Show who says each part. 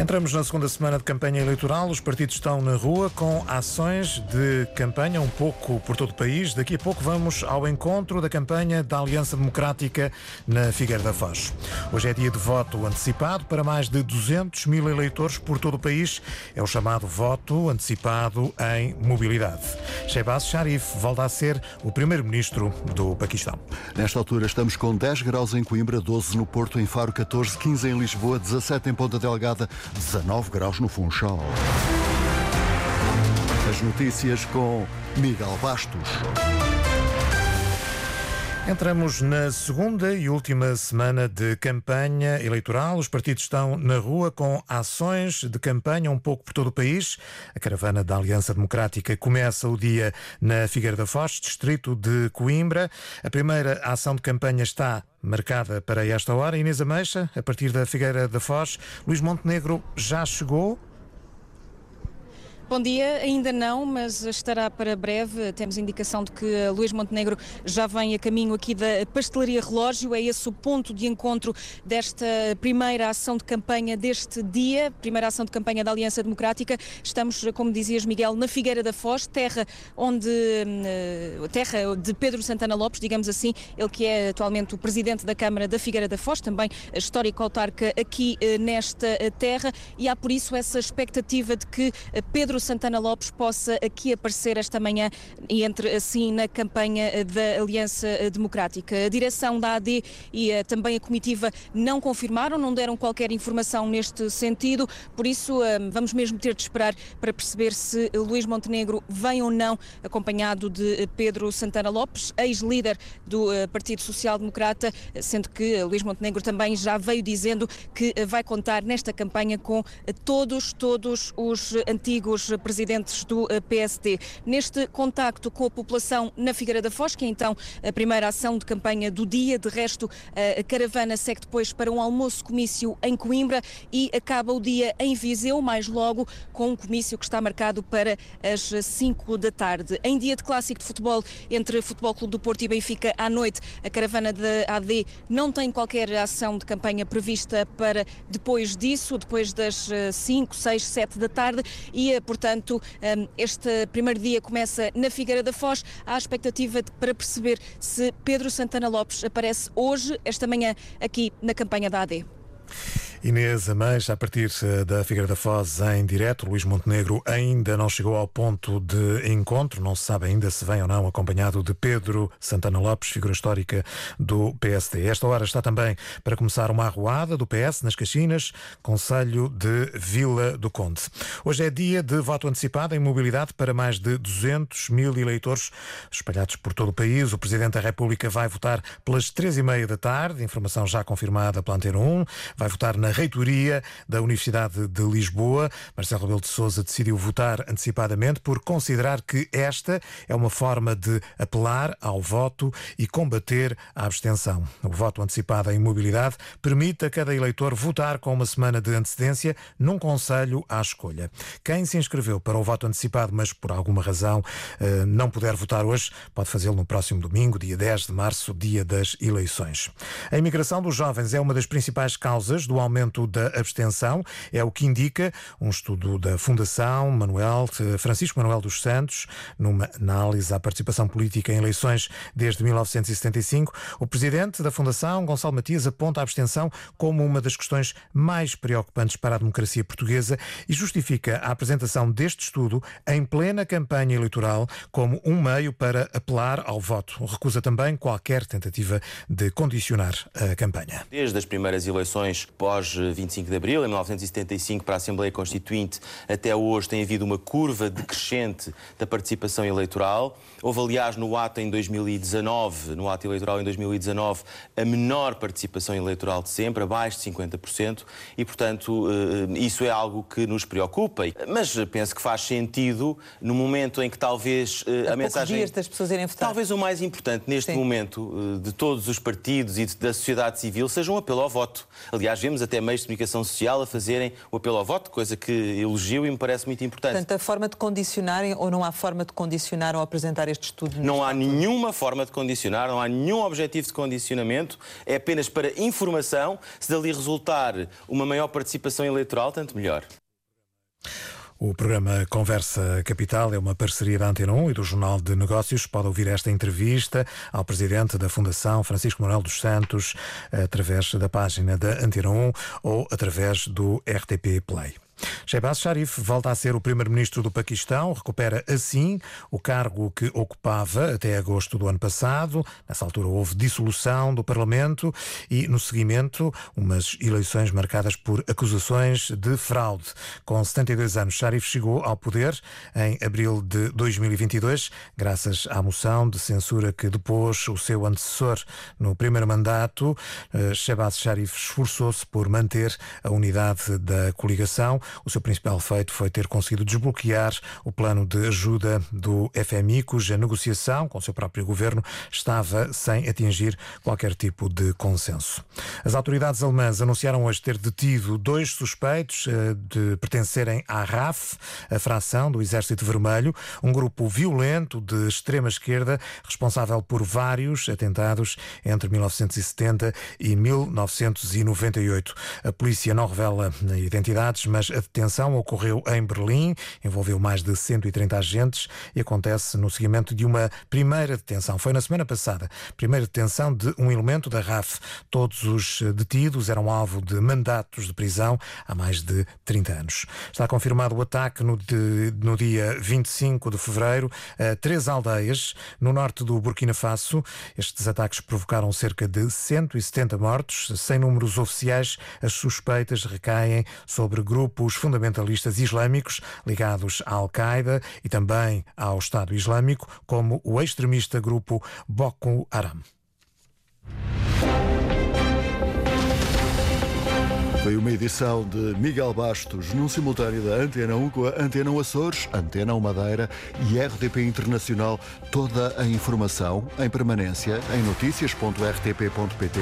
Speaker 1: Entramos na segunda semana de campanha eleitoral. Os partidos estão na rua com ações de campanha um pouco por todo o país. Daqui a pouco vamos ao encontro da campanha da Aliança Democrática na Figueira da Foz. Hoje é dia de voto antecipado para mais de 200 mil eleitores por todo o país. É o chamado voto antecipado em mobilidade. Shehbaz Sharif volta a ser o primeiro-ministro do Paquistão.
Speaker 2: Nesta altura estamos com 10 graus em Coimbra, 12 no Porto, em Faro 14, 15 em Lisboa, 17 em Ponta Delgada, 19 graus no Funchal. As notícias com Miguel Bastos.
Speaker 1: Entramos na segunda e última semana de campanha eleitoral. Os partidos estão na rua com ações de campanha um pouco por todo o país. A caravana da Aliança Democrática começa o dia na Figueira da Foz, distrito de Coimbra. A primeira ação de campanha está marcada para esta hora. Inês Ameixa, a partir da Figueira da Foz. Luís Montenegro já chegou.
Speaker 3: Bom dia, ainda não, mas estará para breve. Temos indicação de que Luís Montenegro já vem a caminho aqui da Pastelaria Relógio. É esse o ponto de encontro desta primeira ação de campanha deste dia, primeira ação de campanha da Aliança Democrática. Estamos, como dizias, Miguel, na Figueira da Foz, terra onde hum, terra de Pedro Santana Lopes, digamos assim, ele que é atualmente o presidente da Câmara da Figueira da Foz, também histórico autarca aqui eh, nesta eh, terra, e há por isso essa expectativa de que eh, Santana Lopes possa aqui aparecer esta manhã e entre assim na campanha da Aliança Democrática. A direção da AD e uh, também a comitiva não confirmaram, não deram qualquer informação neste sentido, por isso vamos mesmo ter de esperar para perceber se Luís Montenegro vem ou não acompanhado de Pedro Santana Lopes, ex-líder do Partido Social Democrata, sendo que Luís Montenegro também já veio dizendo que vai contar nesta campanha com todos, todos os antigos presidentes do eh, PSD. Neste contacto com a população na Figueira da Foz, que é então a primeira ação de campanha do dia, de resto a caravana segue depois para um almoço-comício em Coimbra e acaba o dia em Viseu, mais logo com um comício que está marcado para as 5 da tarde. Em dia de clássico de futebol entre Futebol Clube do Porto e Benfica à noite, a caravana da AD não tem qualquer ação de campanha prevista para depois disso, depois das 5, 6, 7 da tarde e, eh, portanto, Portanto, hum, este primeiro dia começa na Figueira da Foz. Há a expectativa de, para perceber se Pedro Santana Lopes aparece hoje, esta manhã, aqui na campanha da AD.
Speaker 1: Inês Amães, a partir eh, da Figueira da Foz em direto, Luís Montenegro ainda não chegou ao ponto de encontro, não se sabe ainda se vem ou não acompanhado de Pedro Santana Lopes, figura histórica do PSD. Esta hora está também para começar uma arruada do PS nas Caxinas, Conselho de Vila do Conde. Hoje é dia de voto antecipado em mobilidade para mais de 200 mil eleitores espalhados por todo o país. O Presidente da República vai votar pelas três e meia da tarde, informação já confirmada pela Antena 1, vai votar na reitoria da Universidade de Lisboa. Marcelo Rebelo de Sousa decidiu votar antecipadamente por considerar que esta é uma forma de apelar ao voto e combater a abstenção. O voto antecipado em mobilidade permite a cada eleitor votar com uma semana de antecedência num conselho à escolha. Quem se inscreveu para o voto antecipado, mas por alguma razão eh, não puder votar hoje, pode fazê-lo no próximo domingo, dia 10 de março, dia das eleições. A imigração dos jovens é uma das principais causas do aumento aumento da abstenção. É o que indica um estudo da Fundação Manuel, Francisco Manuel dos Santos, numa análise à participação política em eleições desde 1975. O presidente da Fundação, Gonçalo Matias, aponta a abstenção como uma das questões mais preocupantes para a democracia portuguesa e justifica a apresentação deste estudo em plena campanha eleitoral como um meio para apelar ao voto. Recusa também qualquer tentativa de condicionar a campanha.
Speaker 4: Desde as primeiras eleições pós 25 de Abril, em 1975, para a Assembleia Constituinte, até hoje tem havido uma curva decrescente da participação eleitoral. Houve, aliás, no ato em 2019, no ato eleitoral em 2019, a menor participação eleitoral de sempre, abaixo de 50%, e, portanto, eh, isso é algo que nos preocupa. Mas penso que faz sentido, no momento em que talvez
Speaker 5: eh, a,
Speaker 4: a mensagem.
Speaker 5: dias das pessoas irem votar.
Speaker 4: Talvez o mais importante neste Sim. momento eh, de todos os partidos e da sociedade civil seja um apelo ao voto. Aliás, vemos até até meios de comunicação social a fazerem o apelo ao voto, coisa que elogio e me parece muito importante.
Speaker 5: Portanto, a forma de condicionarem ou não há forma de condicionar ou apresentar este estudo?
Speaker 4: Não há nenhuma forma de condicionar, não há nenhum objetivo de condicionamento, é apenas para informação. Se dali resultar uma maior participação eleitoral, tanto melhor.
Speaker 1: O programa Conversa Capital é uma parceria da Antena 1 e do Jornal de Negócios. Pode ouvir esta entrevista ao presidente da Fundação, Francisco Manuel dos Santos, através da página da Antena 1 ou através do RTP Play. Shehbaz Sharif volta a ser o primeiro-ministro do Paquistão, recupera assim o cargo que ocupava até agosto do ano passado. Nessa altura houve dissolução do Parlamento e, no seguimento, umas eleições marcadas por acusações de fraude. Com 72 anos, Sharif chegou ao poder em abril de 2022, graças à moção de censura que depôs o seu antecessor no primeiro mandato. Eh, Shehbaz Sharif esforçou-se por manter a unidade da coligação. O seu principal feito foi ter conseguido desbloquear o plano de ajuda do FMI, cuja negociação com o seu próprio governo estava sem atingir qualquer tipo de consenso. As autoridades alemãs anunciaram hoje ter detido dois suspeitos eh, de pertencerem à RAF, a fração do Exército Vermelho, um grupo violento de extrema esquerda responsável por vários atentados entre 1970 e 1998. A polícia não revela identidades, mas detenção ocorreu em Berlim, envolveu mais de 130 agentes e acontece no seguimento de uma primeira detenção. Foi na semana passada, primeira detenção de um elemento da RAF. Todos os detidos eram alvo de mandatos de prisão há mais de 30 anos. Está confirmado o ataque no, de, no dia 25 de fevereiro a três aldeias no norte do Burkina Faso. Estes ataques provocaram cerca de 170 mortos. Sem números oficiais, as suspeitas recaem sobre grupos fundamentalistas islâmicos ligados à Al-Qaeda e também ao Estado Islâmico, como o extremista grupo Boko Haram.
Speaker 2: Foi uma edição de Miguel Bastos, num simultâneo da Antena 1 com a Antena 1 Açores, Antena 1 Madeira e RTP Internacional. Toda a informação em permanência em notícias.rtp.pt